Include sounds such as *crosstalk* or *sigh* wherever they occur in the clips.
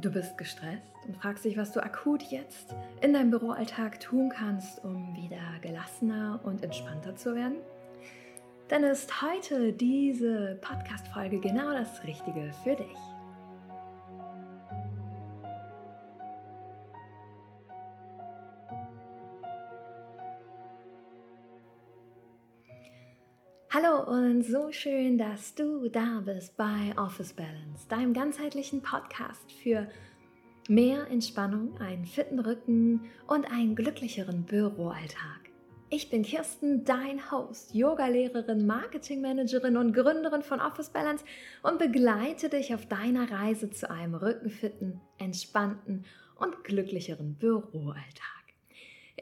Du bist gestresst und fragst dich, was du akut jetzt in deinem Büroalltag tun kannst, um wieder gelassener und entspannter zu werden? Dann ist heute diese Podcast-Folge genau das Richtige für dich. Hallo und so schön, dass du da bist bei Office Balance, deinem ganzheitlichen Podcast für mehr Entspannung, einen fitten Rücken und einen glücklicheren Büroalltag. Ich bin Kirsten, dein Host, Yogalehrerin, Marketingmanagerin und Gründerin von Office Balance und begleite dich auf deiner Reise zu einem rückenfitten, entspannten und glücklicheren Büroalltag.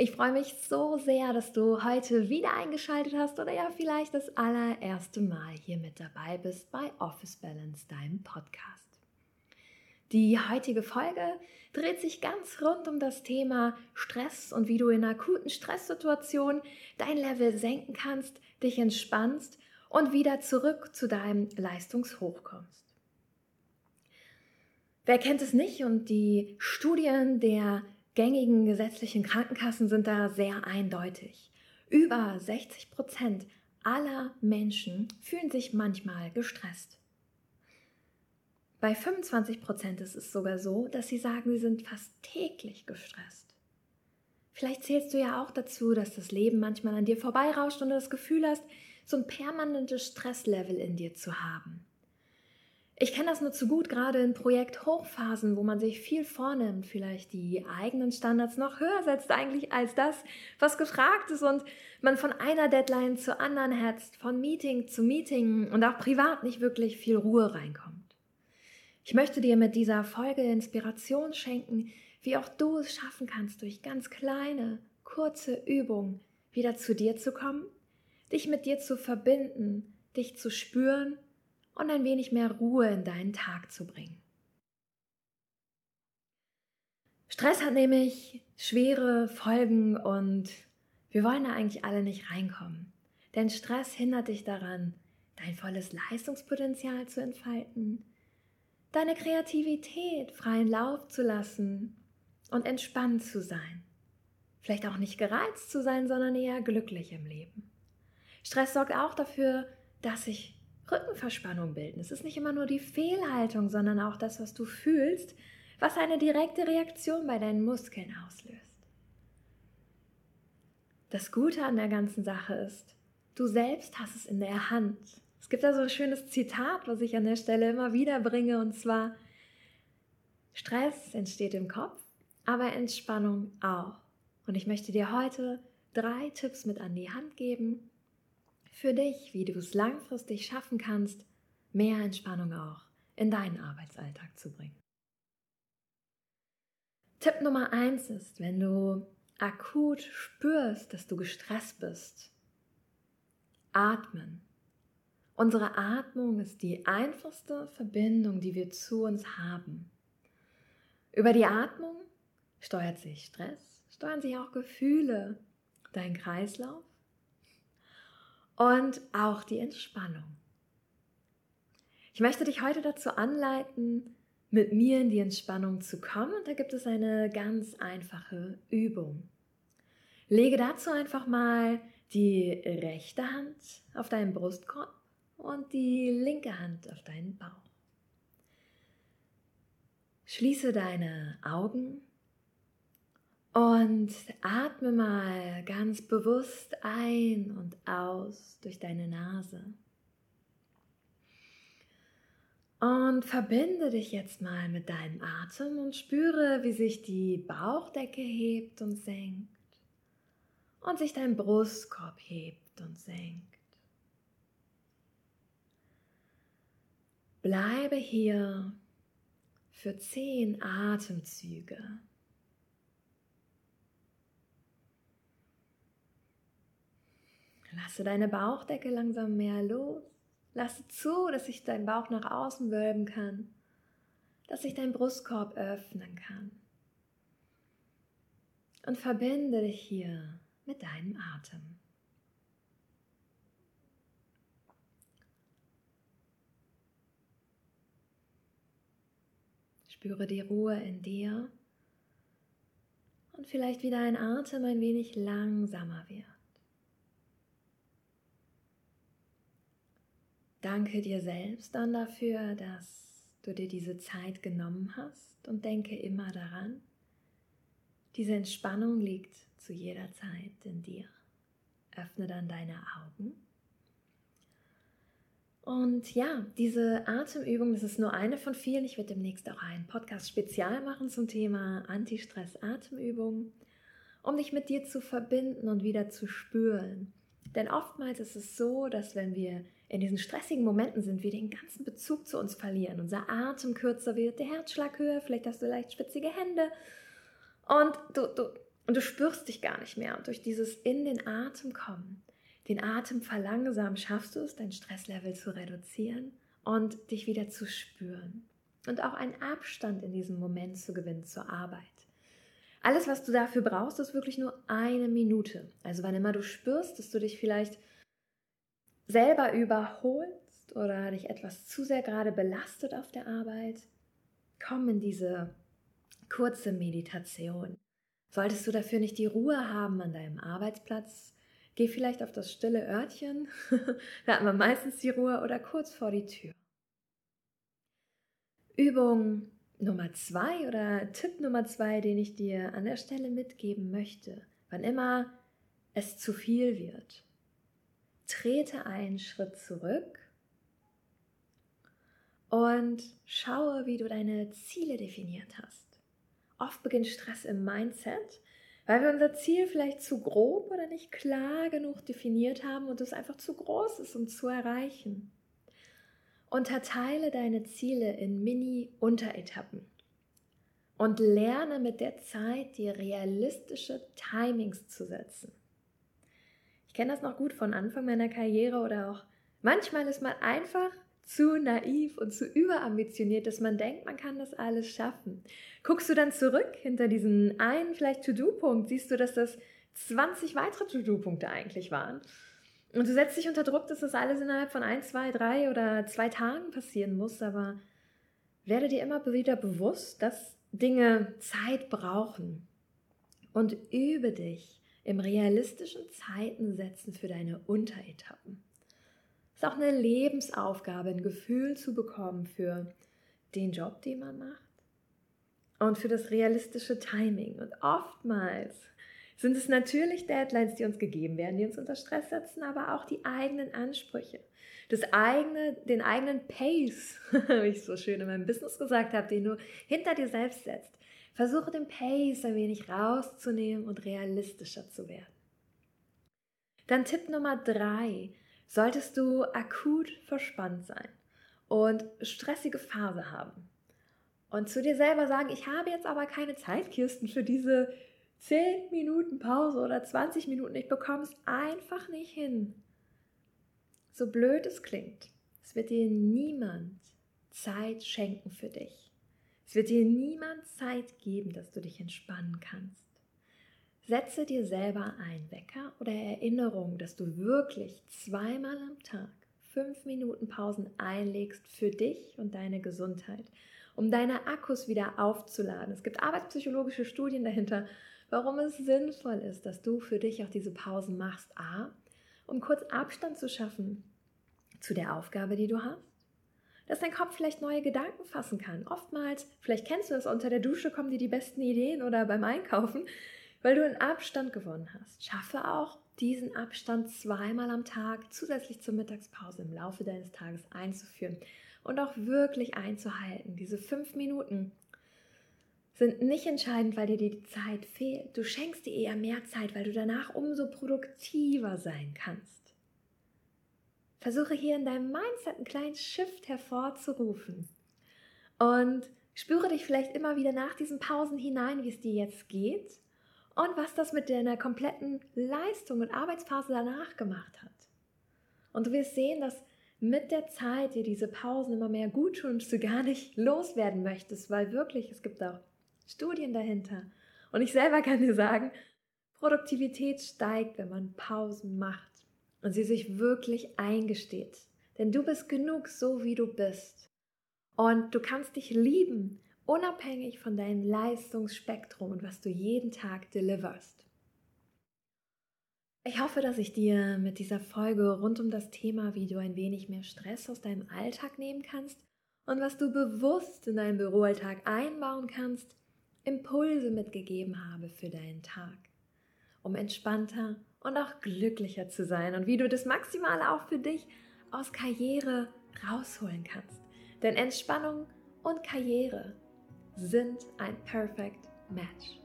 Ich freue mich so sehr, dass du heute wieder eingeschaltet hast oder ja vielleicht das allererste Mal hier mit dabei bist bei Office Balance, deinem Podcast. Die heutige Folge dreht sich ganz rund um das Thema Stress und wie du in akuten Stresssituationen dein Level senken kannst, dich entspannst und wieder zurück zu deinem Leistungshoch kommst. Wer kennt es nicht und die Studien der gängigen gesetzlichen Krankenkassen sind da sehr eindeutig. Über 60 Prozent aller Menschen fühlen sich manchmal gestresst. Bei 25 Prozent ist es sogar so, dass sie sagen, sie sind fast täglich gestresst. Vielleicht zählst du ja auch dazu, dass das Leben manchmal an dir vorbeirauscht und du das Gefühl hast, so ein permanentes Stresslevel in dir zu haben. Ich kenne das nur zu gut, gerade in Projekthochphasen, wo man sich viel vornimmt, vielleicht die eigenen Standards noch höher setzt eigentlich als das, was gefragt ist und man von einer Deadline zur anderen hetzt, von Meeting zu Meeting und auch privat nicht wirklich viel Ruhe reinkommt. Ich möchte dir mit dieser Folge Inspiration schenken, wie auch du es schaffen kannst, durch ganz kleine, kurze Übungen wieder zu dir zu kommen, dich mit dir zu verbinden, dich zu spüren und ein wenig mehr Ruhe in deinen Tag zu bringen. Stress hat nämlich schwere Folgen und wir wollen da eigentlich alle nicht reinkommen. Denn Stress hindert dich daran, dein volles Leistungspotenzial zu entfalten, deine Kreativität freien Lauf zu lassen und entspannt zu sein. Vielleicht auch nicht gereizt zu sein, sondern eher glücklich im Leben. Stress sorgt auch dafür, dass sich Rückenverspannung bilden. Es ist nicht immer nur die Fehlhaltung, sondern auch das, was du fühlst, was eine direkte Reaktion bei deinen Muskeln auslöst. Das Gute an der ganzen Sache ist, du selbst hast es in der Hand. Es gibt da so ein schönes Zitat, was ich an der Stelle immer wieder bringe, und zwar, Stress entsteht im Kopf, aber Entspannung auch. Und ich möchte dir heute drei Tipps mit an die Hand geben, für dich, wie du es langfristig schaffen kannst, mehr Entspannung auch in deinen Arbeitsalltag zu bringen. Tipp Nummer eins ist, wenn du akut spürst, dass du gestresst bist, atmen. Unsere Atmung ist die einfachste Verbindung, die wir zu uns haben. Über die Atmung steuert sich Stress, steuern sich auch Gefühle, dein Kreislauf und auch die Entspannung. Ich möchte dich heute dazu anleiten, mit mir in die Entspannung zu kommen und da gibt es eine ganz einfache Übung. Lege dazu einfach mal die rechte Hand auf deinen Brustkorb und die linke Hand auf deinen Bauch. Schließe deine Augen und atme mal ganz bewusst ein und aus durch deine Nase. Und verbinde dich jetzt mal mit deinem Atem und spüre, wie sich die Bauchdecke hebt und senkt und sich dein Brustkorb hebt und senkt. Bleibe hier für zehn Atemzüge. Lasse deine Bauchdecke langsam mehr los. Lasse zu, dass sich dein Bauch nach außen wölben kann, dass sich dein Brustkorb öffnen kann. Und verbinde dich hier mit deinem Atem. Spüre die Ruhe in dir und vielleicht wieder ein Atem ein wenig langsamer wird. Danke dir selbst dann dafür, dass du dir diese Zeit genommen hast und denke immer daran, diese Entspannung liegt zu jeder Zeit in dir. Öffne dann deine Augen. Und ja, diese Atemübung, das ist nur eine von vielen. Ich werde demnächst auch einen Podcast spezial machen zum Thema Anti-Stress-Atemübung, um dich mit dir zu verbinden und wieder zu spüren. Denn oftmals ist es so, dass wenn wir in diesen stressigen Momenten sind, wir den ganzen Bezug zu uns verlieren. Unser Atem kürzer wird, der Herzschlag höher, vielleicht hast du leicht spitzige Hände und du, du, und du spürst dich gar nicht mehr. Und durch dieses in den Atem kommen, den Atem verlangsamen, schaffst du es, dein Stresslevel zu reduzieren und dich wieder zu spüren. Und auch einen Abstand in diesem Moment zu gewinnen zur Arbeit. Alles, was du dafür brauchst, ist wirklich nur eine Minute. Also wann immer du spürst, dass du dich vielleicht selber überholst oder dich etwas zu sehr gerade belastet auf der Arbeit, komm in diese kurze Meditation. Solltest du dafür nicht die Ruhe haben an deinem Arbeitsplatz, geh vielleicht auf das stille Örtchen, *laughs* da hat man meistens die Ruhe, oder kurz vor die Tür. Übung Nummer zwei oder Tipp Nummer zwei, den ich dir an der Stelle mitgeben möchte, wann immer es zu viel wird, trete einen Schritt zurück und schaue, wie du deine Ziele definiert hast. Oft beginnt Stress im Mindset, weil wir unser Ziel vielleicht zu grob oder nicht klar genug definiert haben und es einfach zu groß ist, um zu erreichen. Unterteile deine Ziele in Mini-Unteretappen und lerne mit der Zeit, dir realistische Timings zu setzen kenne das noch gut von Anfang meiner Karriere oder auch manchmal ist man einfach zu naiv und zu überambitioniert, dass man denkt, man kann das alles schaffen. Guckst du dann zurück hinter diesen einen vielleicht To-Do-Punkt, siehst du, dass das 20 weitere To-Do-Punkte eigentlich waren. Und du setzt dich unter Druck, dass das alles innerhalb von ein, zwei, drei oder zwei Tagen passieren muss, aber werde dir immer wieder bewusst, dass Dinge Zeit brauchen. Und übe dich im realistischen Zeiten setzen für deine Unteretappen. Es ist auch eine Lebensaufgabe, ein Gefühl zu bekommen für den Job, den man macht und für das realistische Timing. Und oftmals sind es natürlich Deadlines, die uns gegeben werden, die uns unter Stress setzen, aber auch die eigenen Ansprüche. Das eigene, den eigenen Pace, *laughs* wie ich so schön in meinem Business gesagt habe, den du hinter dir selbst setzt. Versuche den Pace ein wenig rauszunehmen und realistischer zu werden. Dann Tipp Nummer drei. Solltest du akut verspannt sein und stressige Phase haben und zu dir selber sagen, ich habe jetzt aber keine Zeit, Kirsten, für diese 10 Minuten Pause oder 20 Minuten, ich bekomme es einfach nicht hin. So blöd es klingt, es wird dir niemand Zeit schenken für dich. Es wird dir niemand Zeit geben, dass du dich entspannen kannst. Setze dir selber einen Wecker oder Erinnerung, dass du wirklich zweimal am Tag fünf Minuten Pausen einlegst für dich und deine Gesundheit, um deine Akkus wieder aufzuladen. Es gibt arbeitspsychologische Studien dahinter, warum es sinnvoll ist, dass du für dich auch diese Pausen machst. A, um kurz Abstand zu schaffen zu der Aufgabe, die du hast dass dein Kopf vielleicht neue Gedanken fassen kann. Oftmals, vielleicht kennst du das, unter der Dusche kommen dir die besten Ideen oder beim Einkaufen, weil du einen Abstand gewonnen hast. Schaffe auch diesen Abstand zweimal am Tag zusätzlich zur Mittagspause im Laufe deines Tages einzuführen und auch wirklich einzuhalten. Diese fünf Minuten sind nicht entscheidend, weil dir die Zeit fehlt. Du schenkst dir eher mehr Zeit, weil du danach umso produktiver sein kannst. Versuche hier in deinem Mindset einen kleinen Shift hervorzurufen. Und spüre dich vielleicht immer wieder nach diesen Pausen hinein, wie es dir jetzt geht und was das mit deiner kompletten Leistung und Arbeitsphase danach gemacht hat. Und du wirst sehen, dass mit der Zeit dir diese Pausen immer mehr gut tun und du gar nicht loswerden möchtest, weil wirklich, es gibt auch Studien dahinter. Und ich selber *laughs* kann dir sagen, Produktivität steigt, wenn man Pausen macht und sie sich wirklich eingesteht. Denn du bist genug so, wie du bist. Und du kannst dich lieben, unabhängig von deinem Leistungsspektrum und was du jeden Tag deliverst. Ich hoffe, dass ich dir mit dieser Folge rund um das Thema, wie du ein wenig mehr Stress aus deinem Alltag nehmen kannst und was du bewusst in deinen Büroalltag einbauen kannst, Impulse mitgegeben habe für deinen Tag, um entspannter und auch glücklicher zu sein und wie du das Maximale auch für dich aus Karriere rausholen kannst. Denn Entspannung und Karriere sind ein Perfect Match.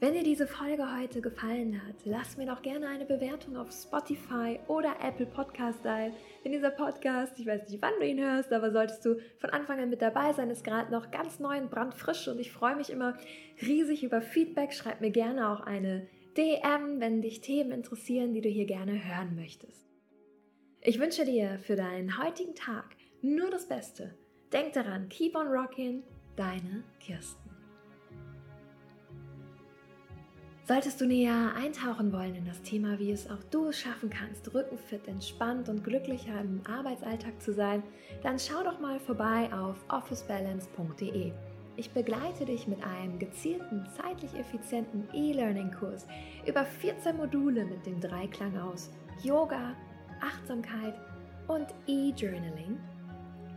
Wenn dir diese Folge heute gefallen hat, lass mir doch gerne eine Bewertung auf Spotify oder Apple Podcast da. Denn dieser Podcast, ich weiß nicht, wann du ihn hörst, aber solltest du von Anfang an mit dabei sein, ist gerade noch ganz neu und brandfrisch und ich freue mich immer riesig über Feedback. Schreib mir gerne auch eine DM, wenn dich Themen interessieren, die du hier gerne hören möchtest. Ich wünsche dir für deinen heutigen Tag nur das Beste. Denk daran, keep on rocking, deine Kirsten. Solltest du näher eintauchen wollen in das Thema, wie es auch du schaffen kannst, rückenfit, entspannt und glücklicher im Arbeitsalltag zu sein, dann schau doch mal vorbei auf officebalance.de. Ich begleite dich mit einem gezielten, zeitlich effizienten E-Learning-Kurs über 14 Module mit dem Dreiklang aus Yoga, Achtsamkeit und E-Journaling.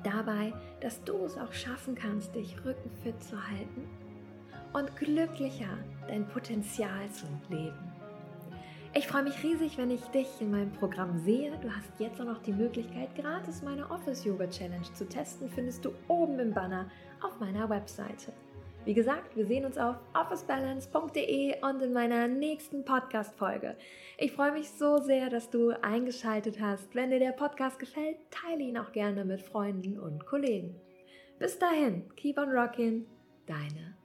Dabei, dass du es auch schaffen kannst, dich rückenfit zu halten und glücklicher dein Potenzial zu leben. Ich freue mich riesig, wenn ich dich in meinem Programm sehe. Du hast jetzt auch noch die Möglichkeit, gratis meine Office Yoga Challenge zu testen. Findest du oben im Banner auf meiner Webseite. Wie gesagt, wir sehen uns auf officebalance.de und in meiner nächsten Podcast-Folge. Ich freue mich so sehr, dass du eingeschaltet hast. Wenn dir der Podcast gefällt, teile ihn auch gerne mit Freunden und Kollegen. Bis dahin, keep on rocking, deine